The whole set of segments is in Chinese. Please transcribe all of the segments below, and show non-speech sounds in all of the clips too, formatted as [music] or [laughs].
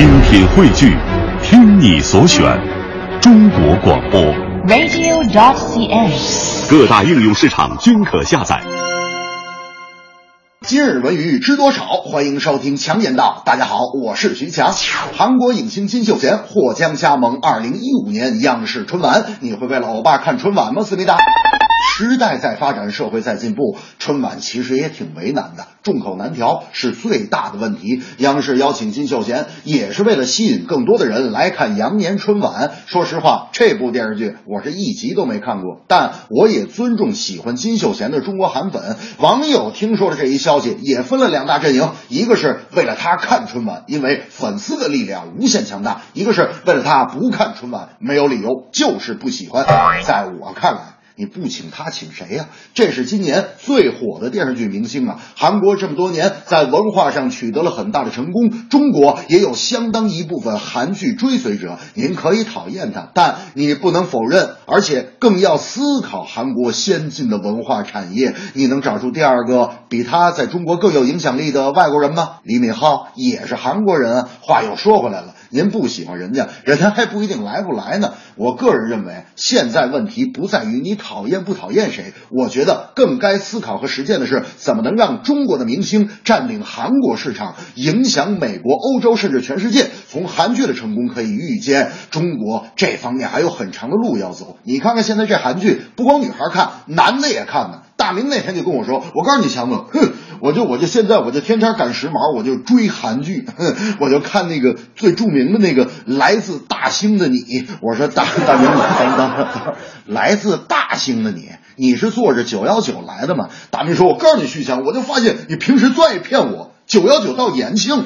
精品汇聚，听你所选，中国广播。radio.cn。各大应用市场均可下载。今日文娱知多少？欢迎收听强言道。大家好，我是徐强。韩国影星金秀贤或将加盟二零一五年央视春晚。你会为了欧巴看春晚吗？思密达。时代在发展，社会在进步，春晚其实也挺为难的，众口难调是最大的问题。央视邀请金秀贤，也是为了吸引更多的人来看羊年春晚。说实话，这部电视剧我是一集都没看过，但我也尊重喜欢金秀贤的中国韩粉。网友听说了这一消息，也分了两大阵营，一个是为了他看春晚，因为粉丝的力量无限强大；一个是为了他不看春晚，没有理由，就是不喜欢。在我看来。你不请他请谁呀、这是今年最火的电视剧明星啊！韩国这么多年在文化上取得了很大的成功，中国也有相当一部分韩剧追随者。您可以讨厌他，但你不能否认，而且更要思考韩国先进的文化产业。你能找出第二个比他在中国更有影响力的外国人吗？李敏镐也是韩国人啊。话又说回来了。您不喜欢人家，人家还不一定来不来呢。我个人认为，现在问题不在于你讨厌不讨厌谁，我觉得更该思考和实践的是，怎么能让中国的明星占领韩国市场，影响美国、欧洲甚至全世界。从韩剧的成功可以预见，中国这方面还有很长的路要走。你看看现在这韩剧，不光女孩看，男的也看呢。大明那天就跟我说：“我告诉你，强子，哼，我就我就现在我就天天赶时髦，我就追韩剧，[laughs] 我就看那个最著名的那个《来自大兴的你》。我说大大明，等等等，来自大兴的你，你是坐着九幺九来的吗？大明说：“我告诉你，徐强，我就发现你平时最爱骗我，九幺九到延庆。”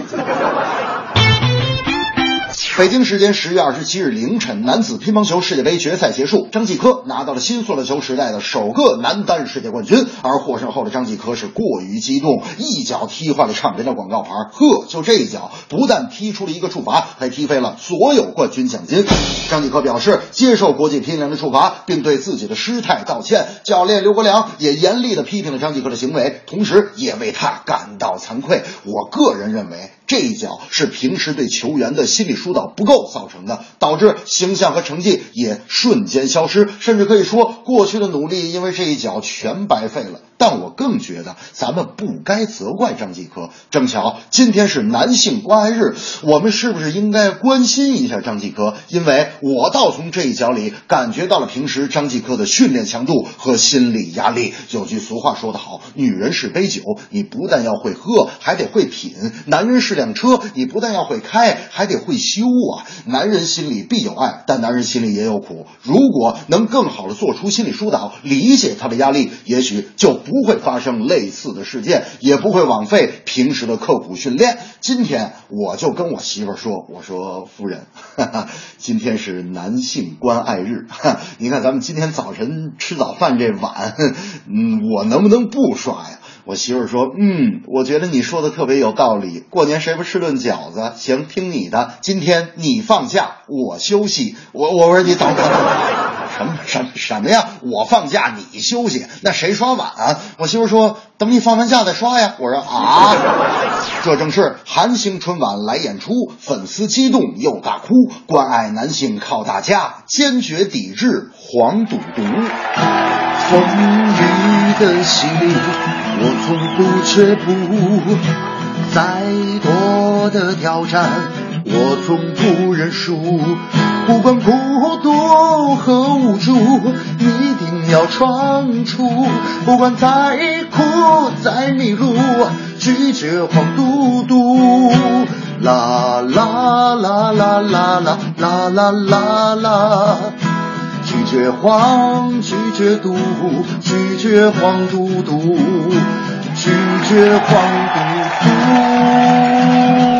北京时间十月二十七日凌晨，男子乒乓球世界杯决赛结束，张继科拿到了新塑料球时代的首个男单世界冠军。而获胜后的张继科是过于激动，一脚踢坏了唱片的广告牌。呵，就这一脚，不但踢出了一个处罚，还踢飞了所有冠军奖金。张继科表示接受国际乒联的处罚，并对自己的失态道歉。教练刘国梁也严厉地批评了张继科的行为，同时也为他感到惭愧。我个人认为。这一脚是平时对球员的心理疏导不够造成的，导致形象和成绩也瞬间消失，甚至可以说过去的努力因为这一脚全白费了。但我更觉得咱们不该责怪张继科。正巧今天是男性关爱日，我们是不是应该关心一下张继科？因为我倒从这一脚里感觉到了平时张继科的训练强度和心理压力。有句俗话说得好，女人是杯酒，你不但要会喝，还得会品；男人是辆车，你不但要会开，还得会修啊。男人心里必有爱，但男人心里也有苦。如果能更好的做出心理疏导，理解他的压力，也许就不会发生类似的事件，也不会枉费平时的刻苦训练。今天我就跟我媳妇说：“我说 [laughs] 夫人，哈哈，今天是男性关爱日，哈，[laughs] 你看咱们今天早晨吃早饭这碗，[laughs] 嗯，我能不能不刷呀？”我媳妇儿说：“嗯，我觉得你说的特别有道理。过年谁不吃顿饺子？行，听你的。今天你放假，我休息。我我说你等等等。[laughs] ”什么什什么呀？我放假你休息，那谁刷碗啊？我媳妇说等你放完假再刷呀。我说啊，[laughs] 这正是韩星春晚来演出，粉丝激动又大哭，关爱男性靠大家，坚决抵制黄赌毒。风 [laughs] 雨的洗礼，我从不却步，再多的挑战，我从不认输。不管孤独和无助，一定要闯出。不管再苦再迷路，拒绝黄赌毒。啦啦啦啦啦啦啦啦啦啦。拒绝黄，拒绝毒，拒绝黄赌毒，拒绝黄赌毒。